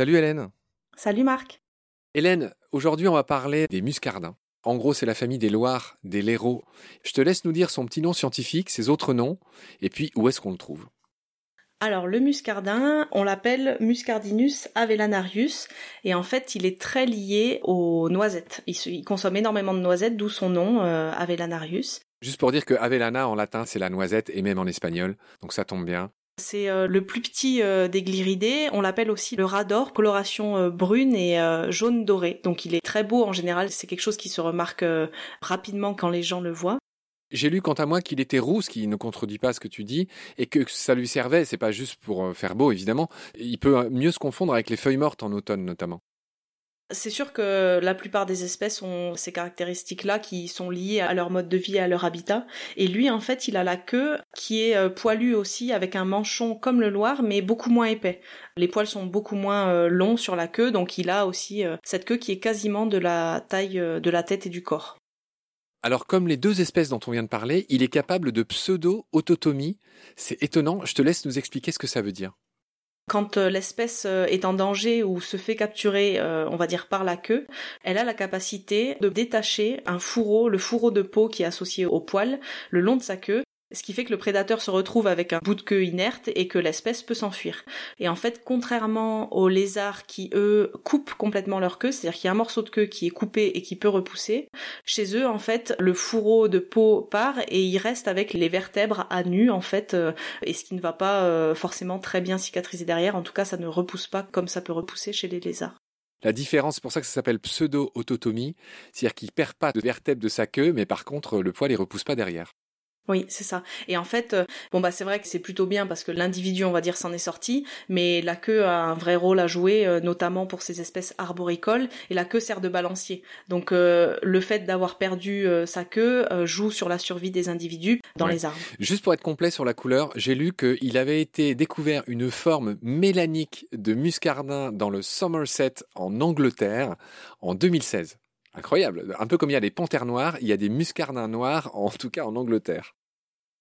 Salut Hélène. Salut Marc. Hélène, aujourd'hui on va parler des muscardins. En gros, c'est la famille des loirs, des laireaux. Je te laisse nous dire son petit nom scientifique, ses autres noms, et puis où est-ce qu'on le trouve. Alors le muscardin, on l'appelle Muscardinus avellanarius et en fait il est très lié aux noisettes. Il, consomme énormément de noisettes, d'où son nom euh, avellanarius. Juste pour dire que avellana en latin c'est la noisette et même en espagnol, donc ça tombe bien. C'est euh, le plus petit euh, des glyridés. On l'appelle aussi le rat d'or, coloration euh, brune et jaune doré. Donc il est très beau en général. C'est quelque chose qui se remarque rapidement quand les gens le voient. J'ai lu quant à moi qu'il était roux, ce qui ne contredit pas ce que tu dis, et que ça lui servait, c'est pas juste pour faire beau évidemment, il peut mieux se confondre avec les feuilles mortes en automne notamment. C'est sûr que la plupart des espèces ont ces caractéristiques-là qui sont liées à leur mode de vie et à leur habitat. Et lui, en fait, il a la queue qui est euh, poilue aussi avec un manchon comme le Loir, mais beaucoup moins épais. Les poils sont beaucoup moins euh, longs sur la queue, donc il a aussi euh, cette queue qui est quasiment de la taille de la tête et du corps. Alors comme les deux espèces dont on vient de parler, il est capable de pseudo-autotomie. C'est étonnant, je te laisse nous expliquer ce que ça veut dire. Quand euh, l'espèce euh, est en danger ou se fait capturer, euh, on va dire par la queue, elle a la capacité de détacher un fourreau, le fourreau de peau qui est associé au poil, le long de sa queue, ce qui fait que le prédateur se retrouve avec un bout de queue inerte et que l'espèce peut s'enfuir. Et en fait, contrairement aux lézards qui, eux, coupent complètement leur queue, c'est-à-dire qu'il y a un morceau de queue qui est coupé et qui peut repousser, chez eux, en fait, le fourreau de peau part et il reste avec les vertèbres à nu, en fait, euh, et ce qui ne va pas euh, forcément très bien cicatriser derrière. En tout cas, ça ne repousse pas comme ça peut repousser chez les lézards. La différence, c'est pour ça que ça s'appelle pseudo-autotomie, c'est-à-dire qu'il perd pas de vertèbres de sa queue, mais par contre, le poil, il repousse pas derrière. Oui, c'est ça. Et en fait, euh, bon bah c'est vrai que c'est plutôt bien parce que l'individu, on va dire, s'en est sorti, mais la queue a un vrai rôle à jouer, euh, notamment pour ces espèces arboricoles, et la queue sert de balancier. Donc euh, le fait d'avoir perdu sa queue joue sur la survie des individus dans les arbres. Juste pour être complet sur la couleur, j'ai lu qu'il avait été découvert une forme mélanique de muscardin dans le Somerset en Angleterre en 2016. Incroyable. Un peu comme il y a des panthères noires, il y a des muscardins noirs, en tout cas en Angleterre.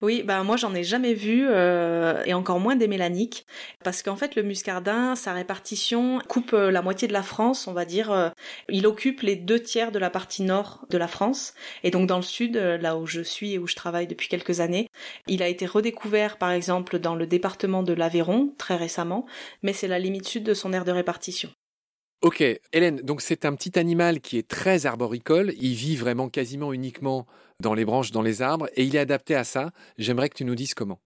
Oui, bah moi j'en ai jamais vu euh, et encore moins des mélaniques parce qu'en fait le muscardin, sa répartition coupe euh, la moitié de la France, on va dire. Euh, il occupe les deux tiers de la partie nord de la France et donc dans le sud, là où je suis et où je travaille depuis quelques années, il a été redécouvert par exemple dans le département de l'Aveyron très récemment, mais c'est la limite sud de son aire de répartition. Ok, Hélène, donc c'est un petit animal qui est très arboricole, il vit vraiment quasiment uniquement dans les branches, dans les arbres, et il est adapté à ça. J'aimerais que tu nous dises comment.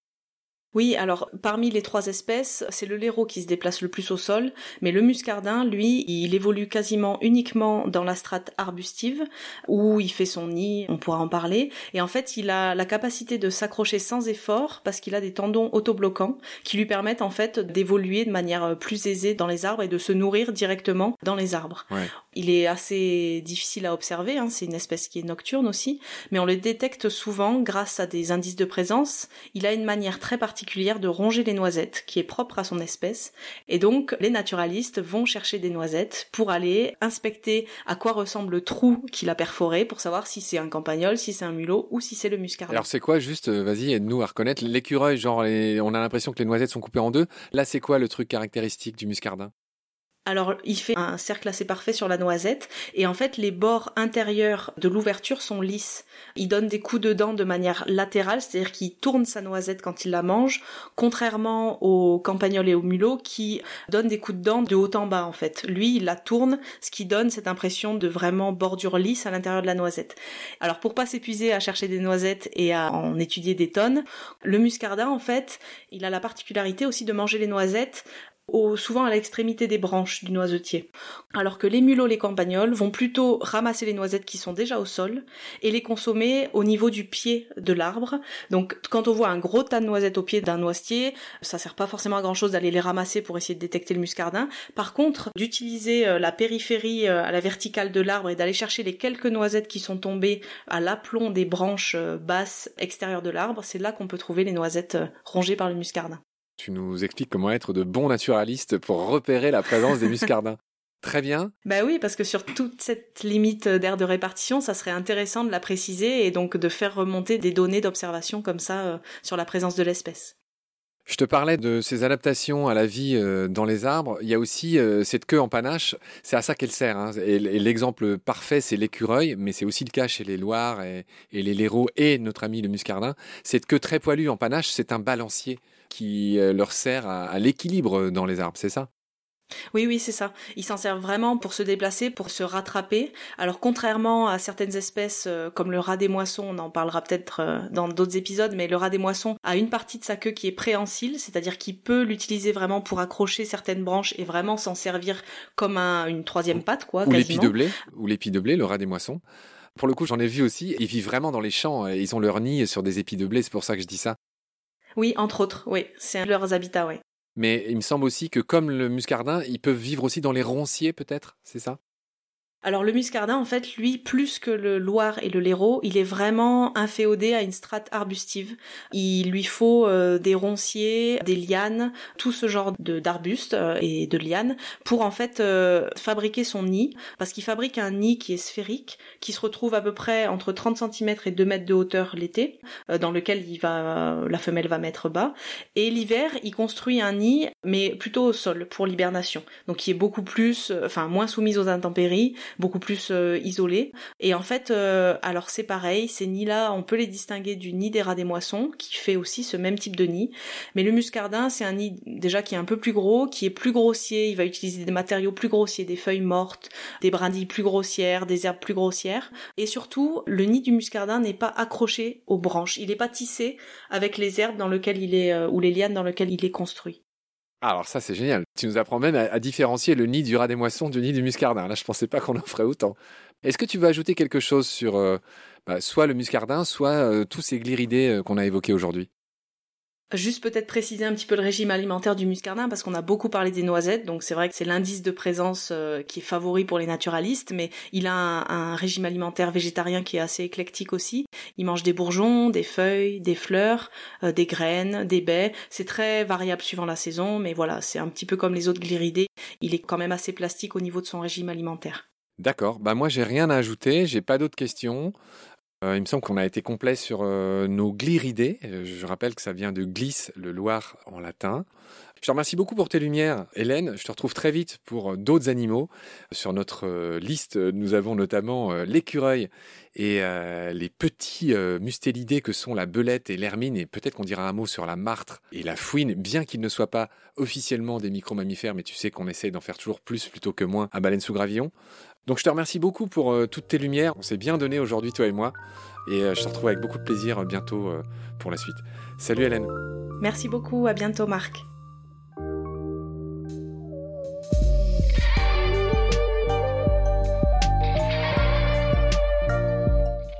Oui, alors parmi les trois espèces, c'est le laireau qui se déplace le plus au sol, mais le muscardin, lui, il évolue quasiment uniquement dans la strate arbustive, où il fait son nid, on pourra en parler, et en fait il a la capacité de s'accrocher sans effort, parce qu'il a des tendons autobloquants, qui lui permettent en fait d'évoluer de manière plus aisée dans les arbres et de se nourrir directement dans les arbres. Il est assez difficile à observer, hein, c'est une espèce qui est nocturne aussi, mais on le détecte souvent grâce à des indices de présence. Il a une manière très particulière de ronger les noisettes, qui est propre à son espèce, et donc les naturalistes vont chercher des noisettes pour aller inspecter à quoi ressemble le trou qu'il a perforé, pour savoir si c'est un campagnol, si c'est un mulot ou si c'est le muscardin. Alors c'est quoi juste, euh, vas-y, aide-nous à reconnaître l'écureuil, genre on a l'impression que les noisettes sont coupées en deux. Là c'est quoi le truc caractéristique du muscardin? Alors, il fait un cercle assez parfait sur la noisette, et en fait, les bords intérieurs de l'ouverture sont lisses. Il donne des coups de dents de manière latérale, c'est-à-dire qu'il tourne sa noisette quand il la mange, contrairement au campagnol et au mulot qui donnent des coups de dents de haut en bas, en fait. Lui, il la tourne, ce qui donne cette impression de vraiment bordure lisse à l'intérieur de la noisette. Alors, pour pas s'épuiser à chercher des noisettes et à en étudier des tonnes, le muscardin, en fait, il a la particularité aussi de manger les noisettes souvent à l'extrémité des branches du noisetier. Alors que les mulots, les campagnols vont plutôt ramasser les noisettes qui sont déjà au sol et les consommer au niveau du pied de l'arbre. Donc quand on voit un gros tas de noisettes au pied d'un noisetier, ça sert pas forcément à grand chose d'aller les ramasser pour essayer de détecter le muscardin. Par contre, d'utiliser euh, la périphérie euh, à la verticale de l'arbre et d'aller chercher les quelques noisettes qui sont tombées à l'aplomb des branches euh, basses extérieures de l'arbre, c'est là qu'on peut trouver les noisettes rongées par le muscardin. Tu nous expliques comment être de bons naturalistes pour repérer la présence des muscardins. Très bien. Bah oui, parce que sur toute cette limite d'aire de répartition, ça serait intéressant de la préciser et donc de faire remonter des données d'observation comme ça euh, sur la présence de l'espèce. Je te parlais de ces adaptations à la vie euh, dans les arbres. Il y a aussi euh, cette queue en panache. C'est à ça qu'elle sert. Hein. Et, l'exemple parfait, c'est l'écureuil, mais c'est aussi le cas chez les loirs et, les léraux et notre ami le muscardin. Cette queue très poilue en panache, c'est un balancier qui euh, leur sert à l'équilibre dans les arbres, c'est ça? Oui, oui, c'est ça. Ils s'en servent vraiment pour se déplacer, pour se rattraper. Alors, contrairement à certaines espèces euh, comme le rat des moissons, on en parlera peut-être euh, dans d'autres épisodes, mais le rat des moissons a une partie de sa queue qui est préhensile, c'est-à-dire qu'il peut l'utiliser vraiment pour accrocher certaines branches et vraiment s'en servir comme une troisième patte, quoi. Ou l'épi de blé, ou l'épi de blé, le rat des moissons. Pour le coup, j'en ai vu aussi. Ils vivent vraiment dans les champs. Ils ont leur nid sur des épis de blé. C'est pour ça que je dis ça. Oui, entre autres. Oui, c'est leurs habitats. Oui. Mais il me semble aussi que comme le muscardin, ils peuvent vivre aussi dans les ronciers peut-être, c'est ça? Alors le muscardin, en fait, lui, plus que le loir et le laireau, il est vraiment inféodé à une strate arbustive. Il lui faut euh, des ronciers, des lianes, tout ce genre d'arbustes euh, et de lianes pour en fait euh, fabriquer son nid, parce qu'il fabrique un nid qui est sphérique, qui se retrouve à peu près entre 30 cm et 2 mètres de hauteur l'été, dans lequel il va, la femelle va mettre bas, et l'hiver, il construit un nid, mais plutôt au sol pour l'hibernation, donc qui est beaucoup plus, enfin moins soumise aux intempéries beaucoup plus euh, isolés. Et en fait, euh, alors c'est pareil, ces nids-là, on peut les distinguer du nid des rats des moissons, qui fait aussi ce même type de nid. Mais le muscardin, c'est un nid déjà qui est un peu plus gros, qui est plus grossier, il va utiliser des matériaux plus grossiers, des feuilles mortes, des brindilles plus grossières, des herbes plus grossières. Et surtout, le nid du muscardin n'est pas accroché aux branches, il n'est pas tissé avec les herbes dans lesquelles il est, euh, ou les lianes dans lesquelles il est construit. Alors ça c'est génial. Tu nous apprends même à, différencier le nid du rat des moissons du nid du muscardin. Là je pensais pas qu'on en ferait autant. Est-ce que tu veux ajouter quelque chose sur euh, bah, soit le muscardin, soit euh, tous ces gliridés euh, qu'on a évoqués aujourd'hui? Juste peut-être préciser un petit peu le régime alimentaire du muscardin parce qu'on a beaucoup parlé des noisettes, donc c'est vrai que c'est l'indice de présence euh, qui est favori pour les naturalistes, mais il a un, régime alimentaire végétarien qui est assez éclectique aussi. Il mange des bourgeons, des feuilles, des fleurs, euh, des graines, des baies. C'est très variable suivant la saison, mais voilà, c'est un petit peu comme les autres gliridés. Il est quand même assez plastique au niveau de son régime alimentaire. D'accord. Bah moi j'ai rien à ajouter, j'ai pas d'autres questions. Euh, il me semble qu'on a été complet sur euh, nos gliridés. Euh, je rappelle que ça vient de glisse, le Loir en latin. Je te remercie beaucoup pour tes lumières, Hélène. Je te retrouve très vite pour d'autres animaux. Sur notre liste, nous avons notamment l'écureuil et les petits mustélidés que sont la belette et l'hermine. Et peut-être qu'on dira un mot sur la martre et la fouine, bien qu'ils ne soient pas officiellement des micro-mammifères, mais tu sais qu'on essaie d'en faire toujours plus plutôt que moins à baleine sous gravillon. Donc je te remercie beaucoup pour euh, toutes tes lumières. On s'est bien donné aujourd'hui, toi et moi. Et euh, je te retrouve avec beaucoup de plaisir euh, bientôt pour la suite. Salut Hélène. Merci beaucoup, à bientôt Marc.